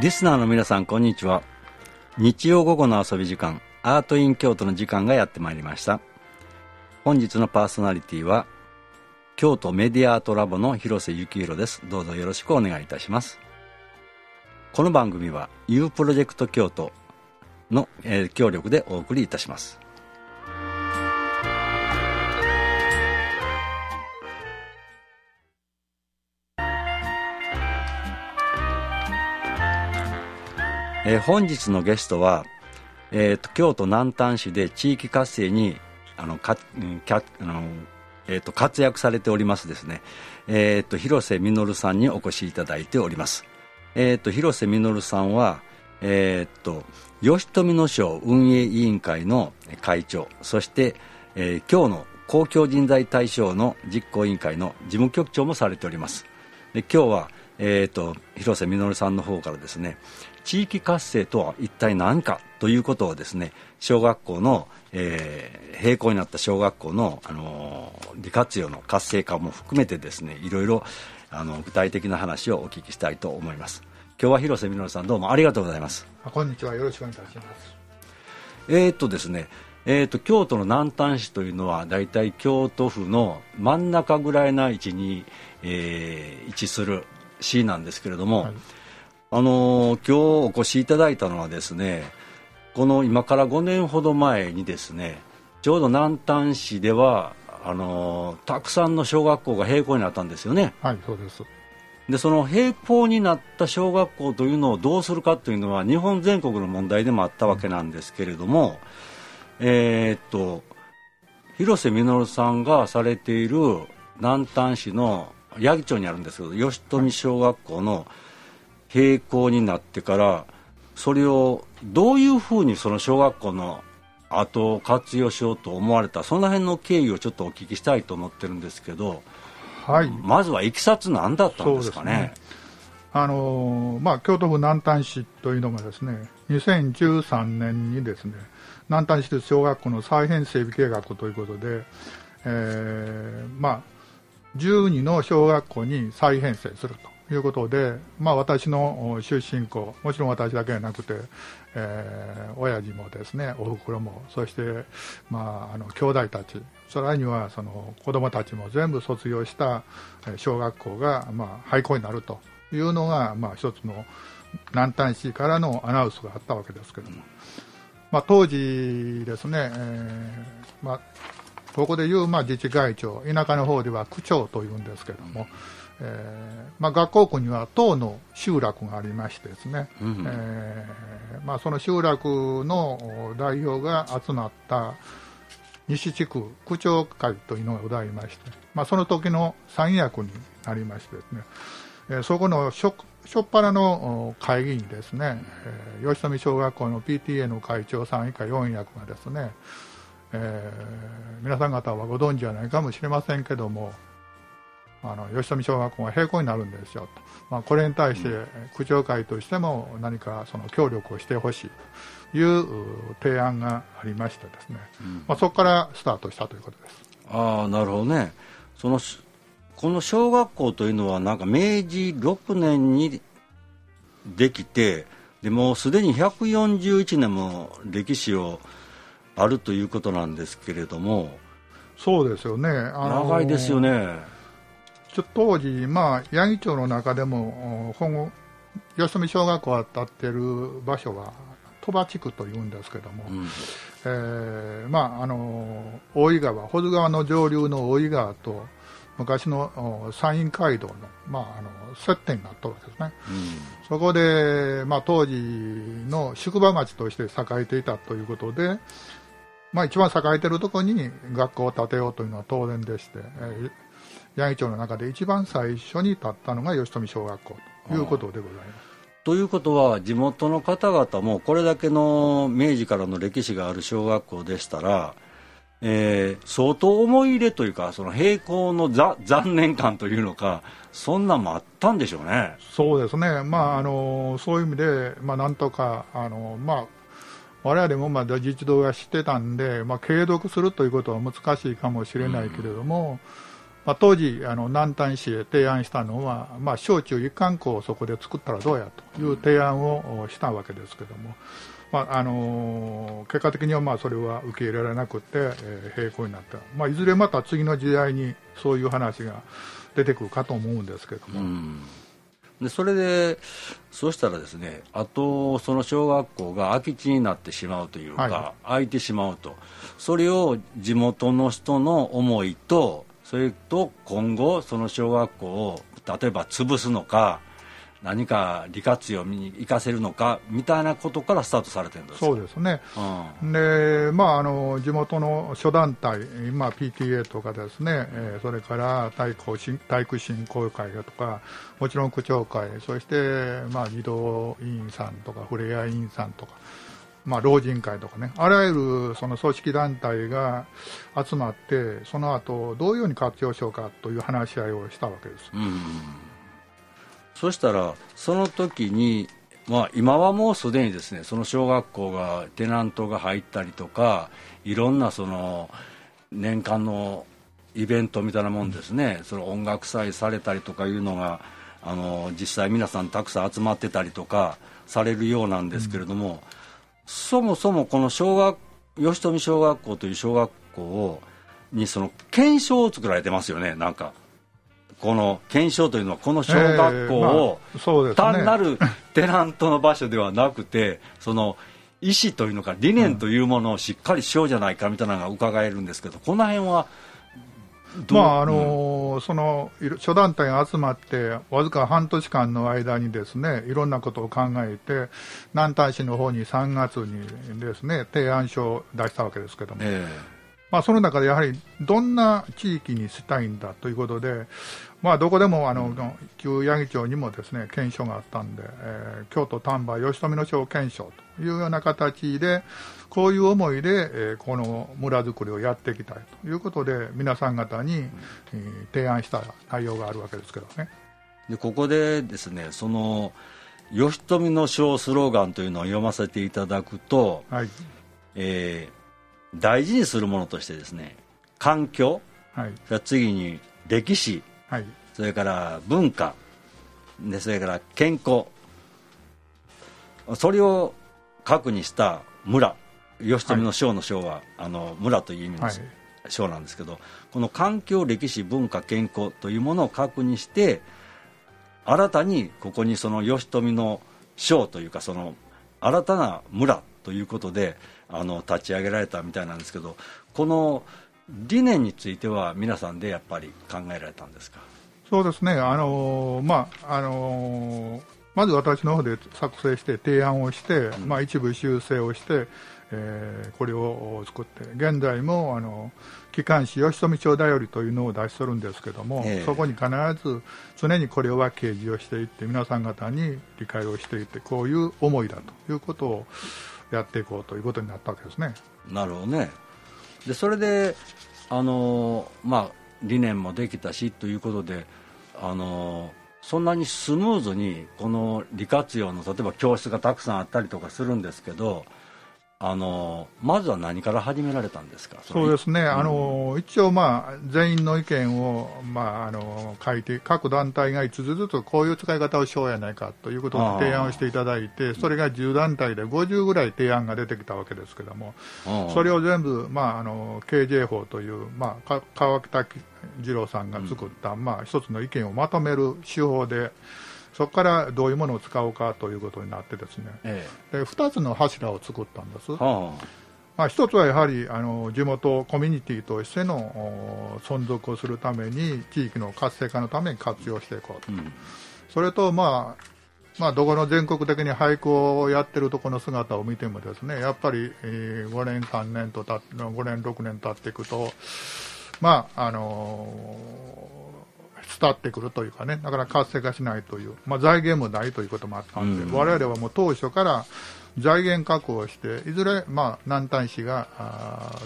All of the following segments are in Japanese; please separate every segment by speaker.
Speaker 1: リスナーの皆さんこんにちは。日曜午後の遊び時間アートイン京都の時間がやってまいりました。本日のパーソナリティは京都メディアアートラボの広瀬幸宏です。どうぞよろしくお願いいたします。この番組は U プロジェクト京都の、え協力でお送りいたします。えー本日のゲストは、えーと京都南丹市で地域活性にあのか、うんきゃあのえー、と活躍されておりますですね、えー、と広瀬実さんにお越しいただいております、えー、と広瀬実さんは、えー、と吉富の賞運営委員会の会長。そして、えー今日の公共人材大賞の実行委員会の事務局長もされております。で今日は、えー、と広瀬実さんの方からですね地域活性とは一体何かということをですね小学校の、えー閉校になった小学校の、あのー利活用の活性化も含めてですねいろいろあの具体的な話をお聞きしたいと思います。今日は広瀬実さんどうもありがとうございます。
Speaker 2: あこんにちは。よろしくお願いいたします。
Speaker 1: えーっとですねえーっと京都の南丹市というのは大体京都府の真ん中ぐらいな位置に、えー位置する市なんですけれども、
Speaker 2: はい
Speaker 1: あのー今日お越しいただいたのはですねこの今から5年ほど前にですねちょうど南丹市ではあのーたくさんの小学校が閉校になったんですよね。
Speaker 2: はいそうです。
Speaker 1: でその閉校になった小学校というのをどうするかというのは日本全国の問題でもあったわけなんですけれども、えーっと広瀬実さんがされている南丹市の八木町にあるんですけど吉富小学校の閉校になってからそれをどういうふうにその小学校の後を活用しようと思われたその辺の経緯をちょっとお聞きしたいと思ってるんですけど
Speaker 2: はい。
Speaker 1: まずはいきさつ何だったんですかね？
Speaker 2: あのーまあ、京都府南丹市というのがですね2013年にですね南丹市立小学校の再編整備計画ということで、えーまあ、12の小学校に再編成するということで、まあ、私のお出身校もちろん私だけじゃなくて、えー親父もですねおふくろもそして、まあ、あの兄弟たちさらにはその子どもたちも全部卒業した小学校が、まあ、廃校になるというのが、まあ、一つの南丹市からのアナウンスがあったわけですけども、まあ、当時ですね、えーまあ、ここでいう、まあ、自治会長田舎の方では区長というんですけども、えーまあ、学校区には10の集落がありましてですね、
Speaker 1: うん
Speaker 2: えーまあ、その集落の代表が集まった西地区区長会というのがございまして、まあ、その時の三役になりましてですね、えーそこの初初っ端のお会議にですね、えー吉富小学校の PTA の会長さん以下4役がですね、えー皆さん方はご存知じゃないかもしれませんけどもあの吉富小学校が閉校になるんですよ。と、まあ、これに対して区長会としても何かその協力をしてほしいというう提案がありましてですね、まあ、そこからスタートしたということです。
Speaker 1: ああなるほどね。そのしこの小学校というのはなんか明治6年にできてでもうすでに141年も歴史をあるということなんですけれども。
Speaker 2: そうですよね、
Speaker 1: 長いですよね
Speaker 2: 当時、まあ、八木町の中でも、お本郷吉富小学校が立っている場所は、鳥羽地区というんですけども、
Speaker 1: うん
Speaker 2: えーまあ、あの大井川、保津川の上流の大井川と、昔のお山陰街道の,、まあ、あの接点になったわけですね。そこで、まあ、当時の宿場町として栄えていたということで、まあ、一番栄えているところに学校を建てようというのは当然でして、えー八木町の中で一番最初に建ったのが吉富小学校ということでございます。
Speaker 1: ということは地元の方々もこれだけの明治からの歴史がある小学校でしたら、えー相当思い入れというかその閉校のざ残念感というのかそんなんもあったんでしょうね。
Speaker 2: そうですね、まあ、あのそういう意味で、まあ、なんとか、あのまあ、我々もまだ実動がしてたんで、まあ、継続するということは難しいかもしれないけれども、まあ、当時、あの南丹市へ提案したのは、まあ、小中一貫校をそこで作ったらどうやという提案をしたわけですけども、まああの結果的にはまあそれは受け入れられなくて、えー、になった、まあ、いずれまた次の時代にそういう話が出てくるかと思うんですけども。
Speaker 1: うん。でそれで、そうしたらですね、あと、その小学校が空き地になってしまうというか、はい、空いてしまうと、それを地元の人の思いと、それと今後、その小学校を例えば潰すのか、何か利活用に生かせるのかみたいなことからスタートされてるんです
Speaker 2: そうですね、うん、でまあ、あの地元の諸団体、まあ、PTA とかですね、えー、それから体育体育振興会とか、もちろん区長会、そして、まあ、児童委員さんとか、ふれあい委員さんとか、まあ、老人会とかね、あらゆるその組織団体が集まって、その後どういうふうに活用しようかという話し合いをしたわけです。うん。
Speaker 1: そしたらその時にまあ、今はもうすでにですねその小学校がテナントが入ったりとかいろんなその年間のイベントみたいなもんですね、その音楽祭されたりとかいうのがあの実際皆さんたくさん集まってたりとかされるようなんですけれども、う、そもそもこの小学吉富小学校という小学校をにその検証を作られてますよね。なんかこの検証というのはこの小学校を、単なるテナントの場所ではなくてその意思というのか理念というものをしっかりしようじゃないかみたいなのが伺えるんですけどこの辺は
Speaker 2: まああの、うん、その諸団体が集まってわずか半年間の間にですねいろんなことを考えて南丹市の方に3月にですね提案書を出したわけですけども、えーまあ、その中でやはりどんな地域にしたいんだということで、まあ、どこでもあの旧八木町にもですね検証があったんで、えー、京都丹波吉富の町検証というような形でこういう思いで、えー、この村づくりをやっていきたいということで皆さん方に、えー、提案した内容があるわけですけどね。
Speaker 1: でここでですねその吉富の章スローガンというのを読ませていただくと、はい。えー、大事にするものとしてですね環境、はい、次に歴史、はい、それから文化でそれから健康それを核にした村吉富の章の章は、はい、あの村という意味の章なんですけど、この環境歴史文化健康というものを核にして新たにここにその吉富の章というかその新たな村ということであの立ち上げられたみたいなんですけどこの理念については皆さんでやっぱり考えられたんですか？
Speaker 2: そうですね、あのまああのまず私の方で作成して提案をして、うん、まあ、一部修正をして、えー、これを作って、現在もあの機関紙、吉富町だよりというのを出しとるんですけども、えー、そこに必ず常にこれは掲示をしていって、皆さん方に理解をしていって、こういう思いだということをやっていこうということになったわけですね。
Speaker 1: なるほどねでそれであの、まあ、理念もできたしということであのそんなにスムーズにこの利活用の例えば教室がたくさんあったりとかするんですけどあのまずは何から始められたんですか？
Speaker 2: そうですね、うん、あの一応、まあ、全員の意見を、まあ、あの書いて、各団体が5つずつこういう使い方をしようやないかということを提案をしていただいて、それが10団体で50ぐらい提案が出てきたわけですけども、それを全部、まあ、あの KJ 法という、まあ、川北二郎さんが作った、うん、まあ、一つの意見をまとめる手法で、そこからどういうものを使おうかということになってですね、ええ、で2つの柱を作ったんです、はあ。まあ、一つはやはりあの地元コミュニティとしての存続をするために地域の活性化のために活用していこうと、うん、それと、まあまあ、どこの全国的に俳句をやってるところの姿を見てもですねやっぱり、えー、5年、3年とた5年、6年経っていくと、まああのー伝ってくるというかね、だから活性化しないという、まあ、財源もないということもあったんで、われわれはもう当初から財源確保して、いずれ、まあ、南丹市が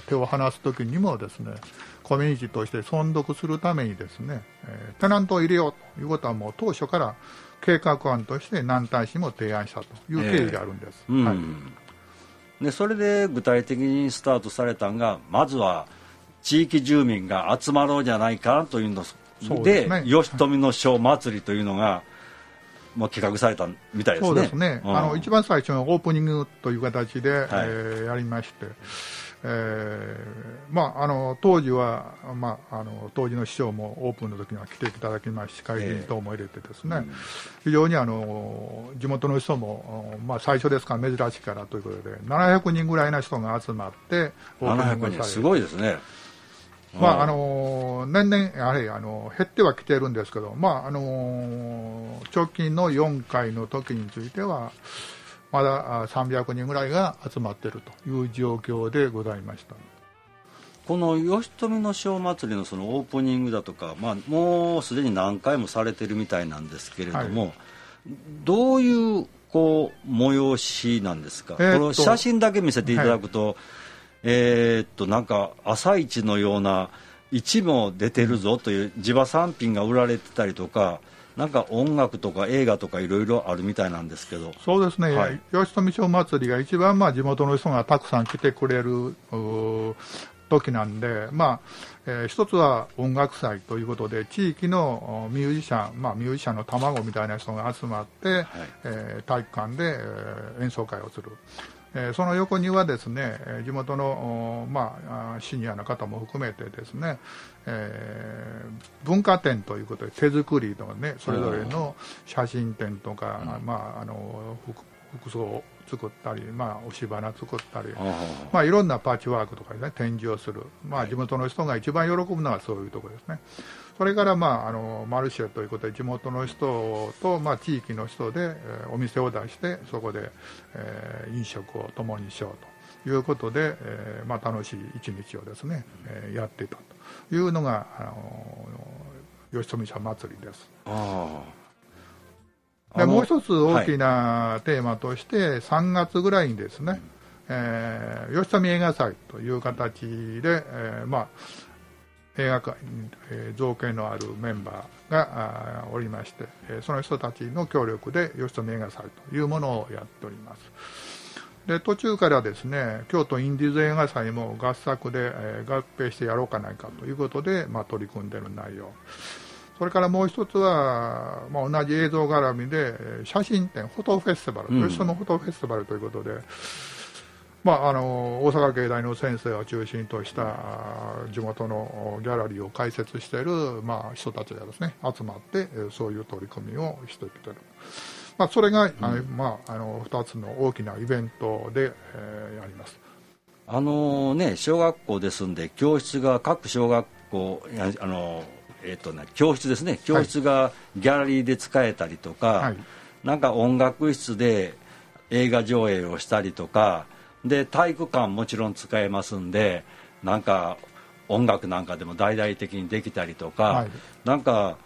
Speaker 2: 手を離すときにもですね、コミュニティとして存続するためにですね、えー、テナントを入れようということはもう当初から計画案として南丹市も提案したという経緯があるんです。
Speaker 1: でそれで具体的にスタートされたのが、まずは地域住民が集まろうじゃないかというので、ね、吉富の章祭りというのが、まあ、企画されたみたいですね。そうです
Speaker 2: ね、うん、あの一番最初のオープニングという形で、はい、えー、やりまして、えーまあ、あの当時は、まあ、あの当時の市長もオープンの時には来ていただきましし、会議等も入れてですね、えーうん、非常にあの地元の人も、まあ、最初ですから珍しいからということで、700人ぐらいの人が集まって、
Speaker 1: オープニングされるすごいですね。
Speaker 2: まああの年々、やはりあの減ってはきてるんですけど、まああの直近の4回の時については、まだ300人ぐらいが集まっているという状況でございました。
Speaker 1: この吉富の小祭りのそのオープニングだとか、まあ、もうすでに何回もされてるみたいなんですけれども、はい、どういうこう催しなんですか、えー、この写真だけ見せていただくと、はい、えー、っとなんか朝市のような市も出てるぞという地場産品が売られてたりとかなんか音楽とか映画とかいろいろあるみたいなんですけど。
Speaker 2: そうですね、はい、吉富町祭りが一番まあ地元の人がたくさん来てくれる時なんで、まあえー、一つは音楽祭ということで地域のミュージシャン、まあ、ミュージシャンの卵みたいな人が集まって、はい、えー、体育館で、えー、演奏会をする。えその横にはですね地元の、まあ、シニアの方も含めてですね、えー、文化展ということで手作りのねそれぞれの写真展とか、まあ、あの服装を作ったり、まあ、押し花作ったり、まあ、いろんなパッチワークとかね展示をする、まあ、地元の人が一番喜ぶのはそういうところですね。それから、まあ、あのマルシェということで地元の人と、まあ、地域の人で、えー、お店を出してそこで、えー、飲食を共にしようということで、えーまあ、楽しい一日をですね、えー、やっていたというのが、あの吉富社祭りです。でもう一つ大きなテーマとして、3月ぐらいにですね、えー、吉富映画祭という形で、えーまあ、映画界に、えー、造形のあるメンバーがおりまして、えー、その人たちの協力で吉富映画祭というものをやっております。で途中からですね京都インディーズ映画祭も合作で、えー、合併してやろうかないかということで、まあ、取り組んでいる内容それからもう一つは、まあ、同じ映像絡みで写真展フォトフェスティバル、うん、吉富フォトフェスティバルということでまあ、あの大阪芸大の先生を中心とした地元のギャラリーを開設している、まあ、人たちがですね集まってそういう取り組みをしてきてる、まあ、それが、うん、まあ、あの2つの大きなイベントで、えー、やります。
Speaker 1: あのね小学校ですんで教室が各小学校あの、えーとね、教室ですね。教室がギャラリーで使えたりとか、はい、なんか音楽室で映画上映をしたりとかで体育館もちろん使えますんでなんか音楽なんかでも大々的にできたりとか、はい、なんか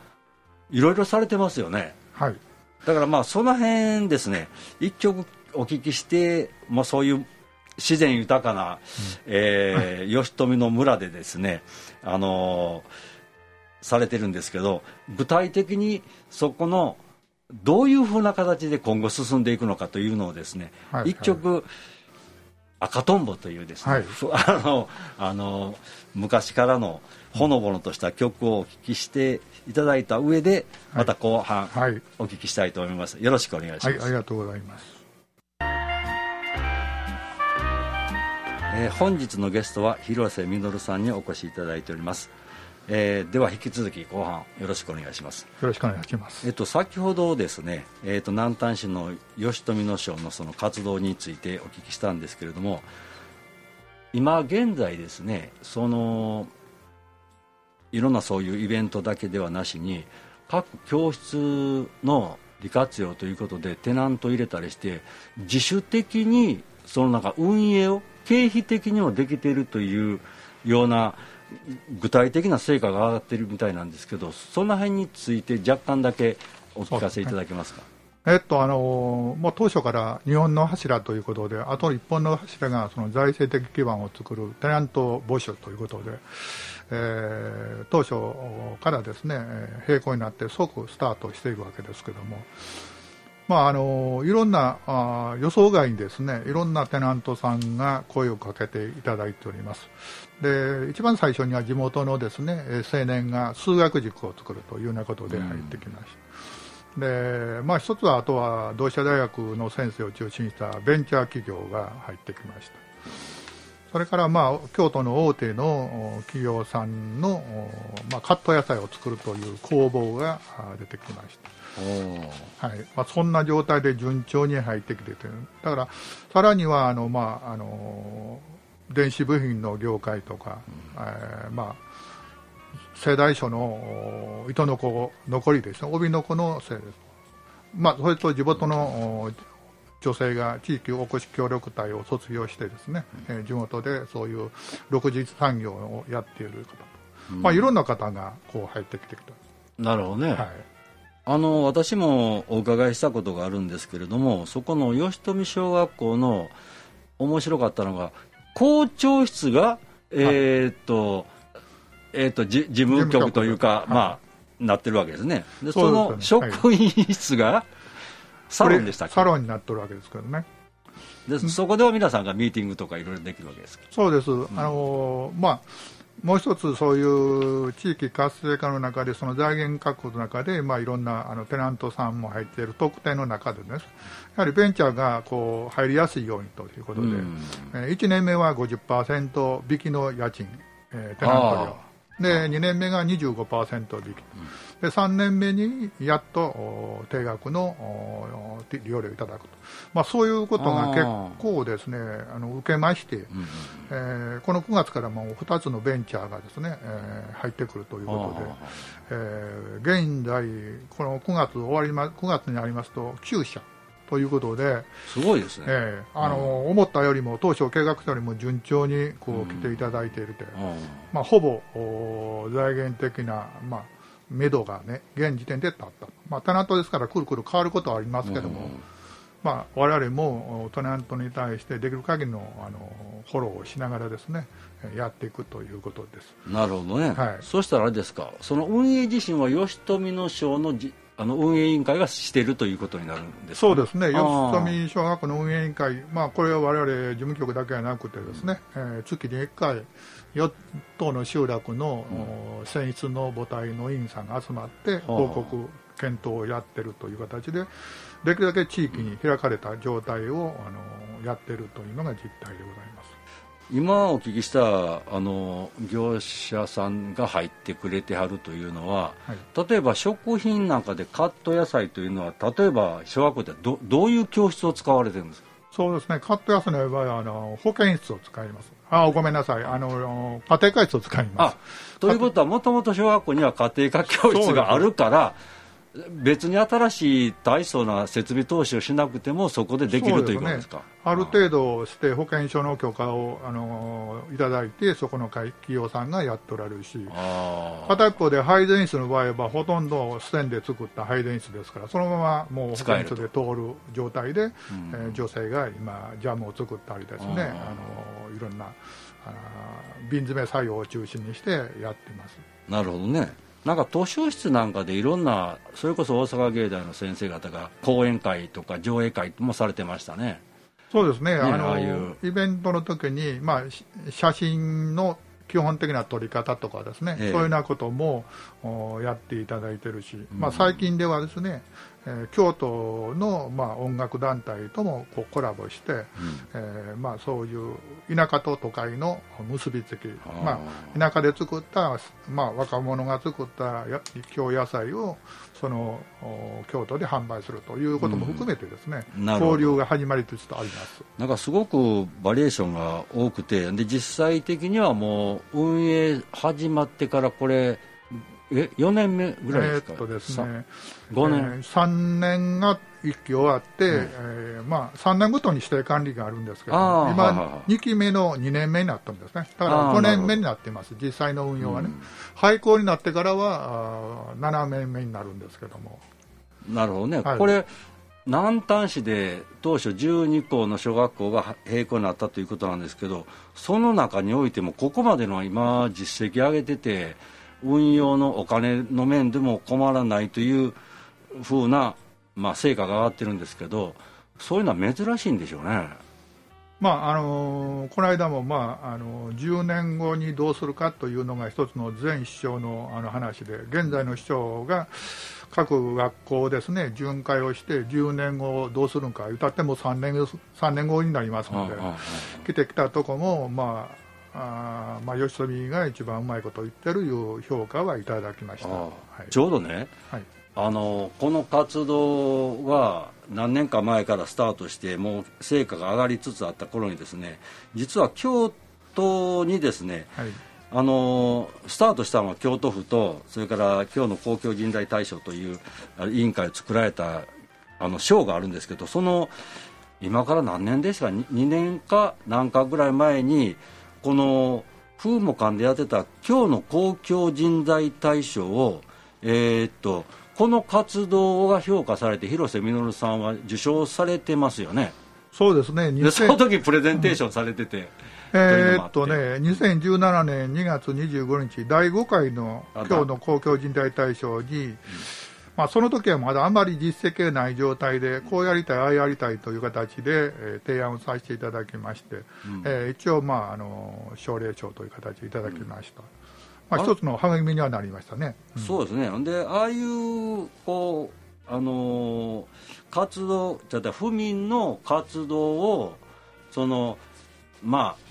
Speaker 1: いろいろされてますよね、
Speaker 2: はい、
Speaker 1: だからまあその辺ですね。一曲お聞きして、まあ、そういう自然豊かな、うん、えー、吉富の村でですねあのー、されてるんですけど具体的にそこのどういうふうな形で今後進んでいくのかというのをですね、はい、一曲、赤とんぼというですね、はい、あのあの昔からのほのぼのとした曲をお聞きしていただいた上で、また後半、はい、お聞きしたいと思います。よろしくお願いします。はい、
Speaker 2: ありがとうございます。
Speaker 1: えー、本日のゲストは広瀬実さんにお越しいただいております。えー、では引き続き後半よろしくお願いします。
Speaker 2: よろしくお願いします、
Speaker 1: えっと、先ほどですね、えっと、南丹市の吉富野省のその活動についてお聞きしたんですけれども今現在ですねそのいろんなそういうイベントだけではなしに各教室の利活用ということでテナント入れたりして自主的にそのなんか運営を経費的にもできているというような具体的な成果が上がっているみたいなんですけどその辺について若干だけお聞かせいただけますか？
Speaker 2: えっとあのもう当初から日本の柱ということで、あと1本の柱がその財政的基盤を作るテナント募集ということで、えー、当初からですね並行になって即スタートしているわけですけども、まあ、あのいろんなあ予想外にですねいろんなテナントさんが声をかけていただいております。で一番最初には地元のですね青年が数学塾を作るというようなことで入ってきました、でまあ、一つはあとは同志社大学の先生を中心にしたベンチャー企業が入ってきましたそれから、まあ、京都の大手の企業さんの、まあ、カット野菜を作るという工房が出てきました。はい。まあ、そんな状態で順調に入ってきててだからさらにはあの、まあ、あの電子部品の業界とか、うん、えー、まあ、世代書の糸の子残りですね。帯の子のせいです、まあ、それと地元の女性が地域おこし協力隊を卒業してですね、うん、えー、地元でそういう6次産業をやっている方、うん、まあ、いろんな方がこう入ってきてきた
Speaker 1: なるほどね、はい。あの私もお伺いしたことがあるんですけれどもそこの吉富小学校の面白かったのが校長室が、えー、っと、えー、っと事務局というか、まあ、なってるわけですね。でその職員室が、サロンでしたっけ？
Speaker 2: サロンになってるわけですけどね。
Speaker 1: でそこでは皆さんがミーティングとかいろいろできるわけです
Speaker 2: そうです、うん、あのまあもう一つ、そういう地域活性化の中で、その財源確保の中で、まあ、いろんなあのテナントさんも入っている特典の中でね、やはりベンチャーがこう入りやすいようにということで、うん、えー、1年目は50%引きの家賃、えー、テナント料。で2年目が25%引き、で3年目にやっと定額の利用料をいただくと、まあ、そういうことが結構ですねあの受けまして、うん、えー、この9月からも2つのベンチャーがですね、えー、入ってくるということで、えー、現在、この9月終わりま9月になりますと9社。ということで、
Speaker 1: すごいですね、
Speaker 2: えーあの、うん、思ったよりも、当初計画したよりも順調にこう来ていただいているう、うん、まあ、ほぼ財源的な、まあ、目処がね、現時点で立った、まあ、テナントですから、くるくる変わることはありますけども、うん。まあ、我々もテナントに対してできる限りのあのフォローをしながらですねやっていくということです。
Speaker 1: なるほどね、はい、そしたらあれですか。その運営自身は吉富の賞のじあの運営委員会がしているということになるんです、ね、
Speaker 2: そうですね、吉富小学校の運営委員会、まあ、これは我々事務局だけじゃなくて、ですね、うん、えー、月に1回、4棟の集落の、うん、選出の母体の委員さんが集まって、報告、検討をやってるという形で、できるだけ地域に開かれた状態を、あのやってるというのが実態でございます。
Speaker 1: 今お聞きしたあの業者さんが入ってくれてはるというのは、はい、例えば食品なんかでカット野菜というのは例えば小学校でどどういう教室を使われてるんですか？
Speaker 2: そうですね。カット野菜の場合はあの保健室を使いますあごめんなさい。あの家庭科室を使います。
Speaker 1: ということはもともと小学校には家庭科教室があるから別に新しい大層な設備投資をしなくてもそこでできるということですか、ね、
Speaker 2: ある程度して保険証の許可をあのいただいてそこの企業さんがやっておられるし片一方で配電室の場合はほとんどステンで作った配電室ですからそのままもう保険室で通る状態で、えー、女性が今ジャムを作ったりですねあのいろんなあ瓶詰め作業を中心にしてやってます。
Speaker 1: なるほどね。なんか図書室なんかでいろんなそれこそ大阪芸大の先生方が講演会とか上映会もされてましたね。
Speaker 2: そうですね、ねあのイベントの時に、まあ、写真の基本的な撮り方とかですね、ええ、そういうようなこともやっていただいてるし、うん、まあ、最近ではですね、えー、京都の、まあ、音楽団体ともこうコラボして、うん、えー、まあ、そういう田舎と都会の結びつき、まあ、田舎で作った、まあ、若者が作った京野菜をその京都で販売するということも含めてですね、うん、交流が始まりつつあります。
Speaker 1: なんかすごくバリエーションが多くてで実際的にはもう運営始まってからこれえ4年目ぐらいですか、えー、っとですね、5年、えー、
Speaker 2: 3年が1期終わって、うん、えー、まあ、3年ごとに指定管理があるんですけど、今、2期目の2年目になったんですね、だから5年目になってます、実際の運用はね、うん、廃校になってからはあ7年目になるんですけども。
Speaker 1: なるほどね、はい、これ南丹市で当初12校の小学校が閉校になったということなんですけどその中においてもここまでの今実績上げてて運用のお金の面でも困らないというふうなまあ、成果が上がってるんですけどそういうのは珍しいんでしょうね。
Speaker 2: まああのこの間も、まあ、あの10年後にどうするかというのが一つの前市長のあの話で現在の市長が各学校ですね巡回をして10年後どうするのか歌っても3年 ,3 年後になりますので、来てきたとこも、まああまあ、吉富が一番うまいことを言ってるいう評価はいただきました、は
Speaker 1: い、ちょうどね、はい、あのこの活動は何年か前からスタートしてもう成果が上がりつつあった頃にですね実は京都にですね、はい、あのスタートしたのは京都府とそれから今日の公共人材大賞という委員会を作られたあの賞があるんですけどその今から何年ですか？2, 2年か何かぐらい前にこの風も館でやってた今日の公共人材大賞をえー、っとこの活動が評価されて広瀬稔さんは受賞されてますよね。
Speaker 2: そうですね。
Speaker 1: でその時プレゼンテーションされてて、
Speaker 2: うん、えー、っとね2017年2月25日第5回の今日の公共人材大賞に、うん、まあ、その時はまだあまり実績がない状態でこうやりたいああやりたいという形で、えー、提案をさせていただきまして、うん、えー、一応、まあ、あの奨励賞という形でいただきました。まあ、一つの励みにはなりましたね、
Speaker 1: うん、そうですね。でああいうこうあのー、活動じゃあ府民の活動をそのまあ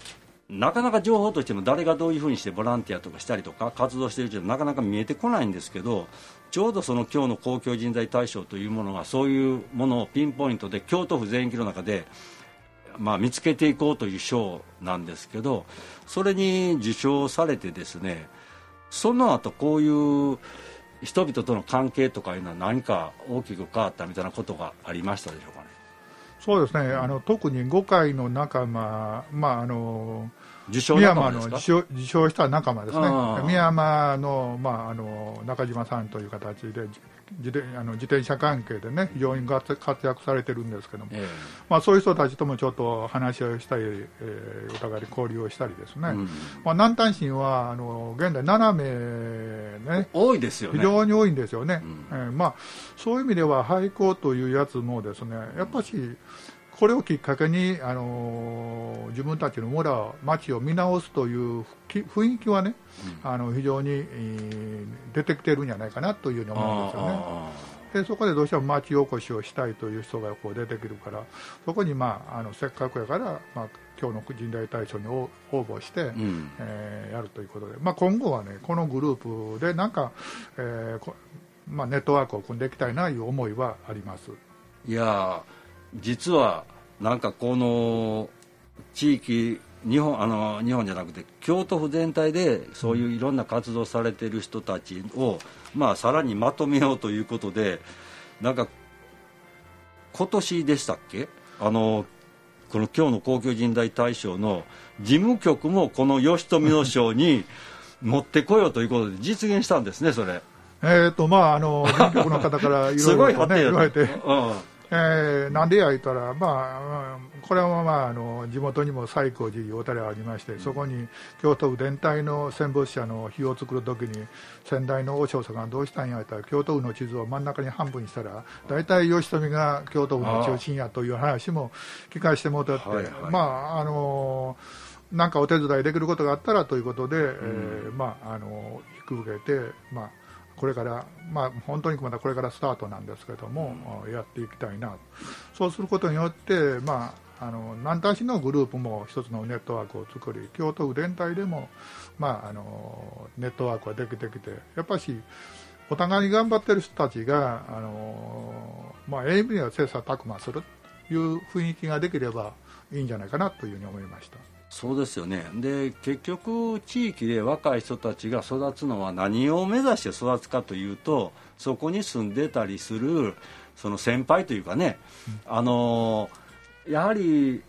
Speaker 1: なかなか情報としても誰がどういうふうにしてボランティアとかしたりとか活動しているとなかなか見えてこないんですけどちょうどその今日の公共人材大賞というものがそういうものをピンポイントで京都府全域の中で、まあ、見つけていこうという賞なんですけどそれに受賞されてですねその後こういう人々との関係とかいうのは何か大きく変わったみたいなことがありましたでしょうかね？
Speaker 2: そうですね、あの特に5回の仲間、まああの
Speaker 1: 受賞仲間
Speaker 2: の受賞受賞した仲間ですね、宮山の,、まあ、あの中島さんという形で自転あの自転車関係でね非常に活躍されてるんですけども、えー、まあ、そういう人たちともちょっと話をしたり、えー、お互いに交流をしたりですね、うん、まあ、南丹市はあの現在7名ね
Speaker 1: 多いですよ
Speaker 2: ね。非常に多いんですよね、うん、えー、まあ、そういう意味では廃校というやつもですねやっぱしこれをきっかけに、あの自分たちの村、町を見直すという雰囲気はね、うん、あの非常に、えー、出てきてるんじゃないかなというふうに思うんですよね。でそこでどうしても町おこしをしたいという人がこう出てくるからそこに、まあ、あのせっかくやから、まあ、今日の人代大賞に応募して、うん、えー、やるということで、まあ、今後はねこのグループでなんか、えーまあ、ネットワークを組んでいきたいなという思いはあります。
Speaker 1: いや実はなんかこの地域日本あの日本じゃなくて京都府全体でそういういろんな活動されてる人たちを、まあ、さらにまとめようということでなんか今年でしたっけ？あのこの今日の公共人材大賞の事務局もこの吉富の賞に 持ってこようということで実現したんですねそれ。
Speaker 2: えっとまああの事務局の方からいろいろ、ね、言われて。うんえー、なんでや言ったら、まあ、これは、まあ、あの地元にも西光寺いうお寺がありまして、そこに京都府全体の戦没者の碑を作るときに先代の和尚さんがどうしたんやったら京都府の地図を真ん中に半分にしたら大体義富が京都府の中心やという話も聞かせてもらって、はいはい、まああのなんかお手伝いできることがあったらということで、うん、えー、まあ、あの引き受けて、まあこれから、まあ、本当にまたこれからスタートなんですけども、うん、やっていきたいなそうすることによって、まあ、あの南丹市のグループも一つのネットワークを作り京都府全体でも、まあ、あのネットワークができてきてやっぱしお互いに頑張ってる人たちがあの、まあ、ええ意味では切磋琢磨するという雰囲気ができればいいんじゃないかなというふうに思いました。
Speaker 1: そうですよね。で結局地域で若い人たちが育つのは何を目指して育つかというとそこに住んでたりするその先輩というかね、うん、あのやはり、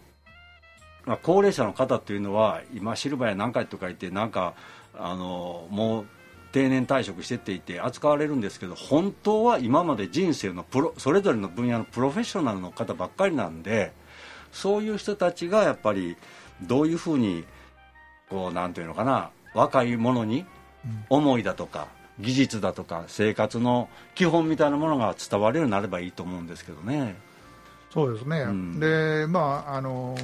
Speaker 1: まあ、高齢者の方というのは今シルバーや何回とか言ってなんかあのもう定年退職してっていて扱われるんですけど本当は今まで人生のプロそれぞれの分野のプロフェッショナルの方ばっかりなんでそういう人たちがやっぱりどういうふうにこうなんていうのかな若い者に思いだとか、技術だとか生活の基本みたいなものが伝わるようになればいいと思うんですけどね。
Speaker 2: そうですね、うん、でまああの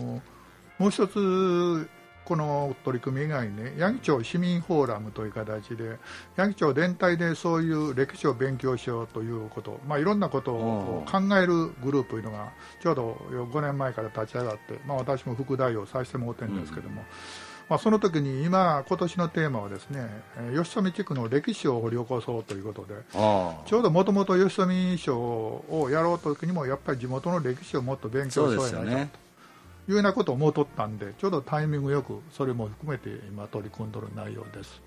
Speaker 2: もう一つこの取り組み以外にね、八木町市民フォーラムという形で、八木町全体でそういう歴史を勉強しようということ、まあ、いろんなことを考えるグループというのが、ちょうど5年前から立ち上がって、まあ、私も副代表させてもらってるんですけども、うん、まあ、その時に今、今年のテーマはですね、吉富地区の歴史を掘り起こそうということで、ちょうどもともと吉富賞をやろうときにも、やっぱり地元の歴史をもっと勉強しようやないかと。いうようなことを思うとったんで、ちょうどタイミングよく、それも含めて今、取り組んどる内容です。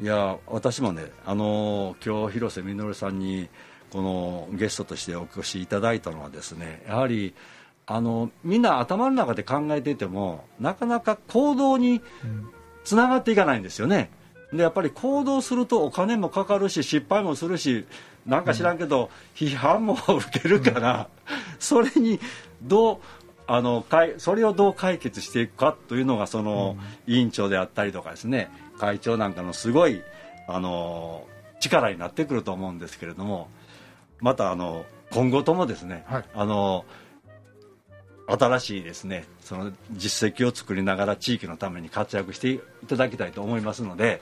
Speaker 1: いや私もね、あのー、今日広瀬稔さんにこのゲストとしてお越しいただいたのは、ですねやはりあのみんな頭の中で考えていても、なかなか行動につながっていかないんですよね。でやっぱり行動するとお金もかかるし失敗もするしなんか知らんけど、批判も受けるから、それにどうあのそれをどう解決していくかというのがその、委員長であったりとかですね会長なんかのすごいあの力になってくると思うんですけれどもまたあの今後ともですね、はい、あの新しいですねその実績を作りながら地域のために活躍していただきたいと思いますので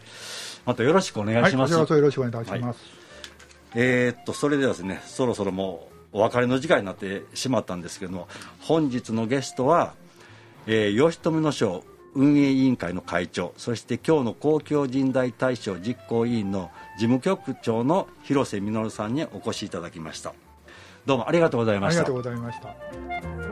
Speaker 1: またよろしくお願いします。
Speaker 2: はい、よろしくお願いいたします。はい、
Speaker 1: えー、っとそれではですねそろそろもうお別れの時間になってしまったんですけども本日のゲストは、えー、吉富の賞運営委員会の会長そして今日の公共人大大賞実行委員の事務局長の広瀬稔さんにお越しいただきました。どうもありがとうございました。
Speaker 2: ありがとうございました。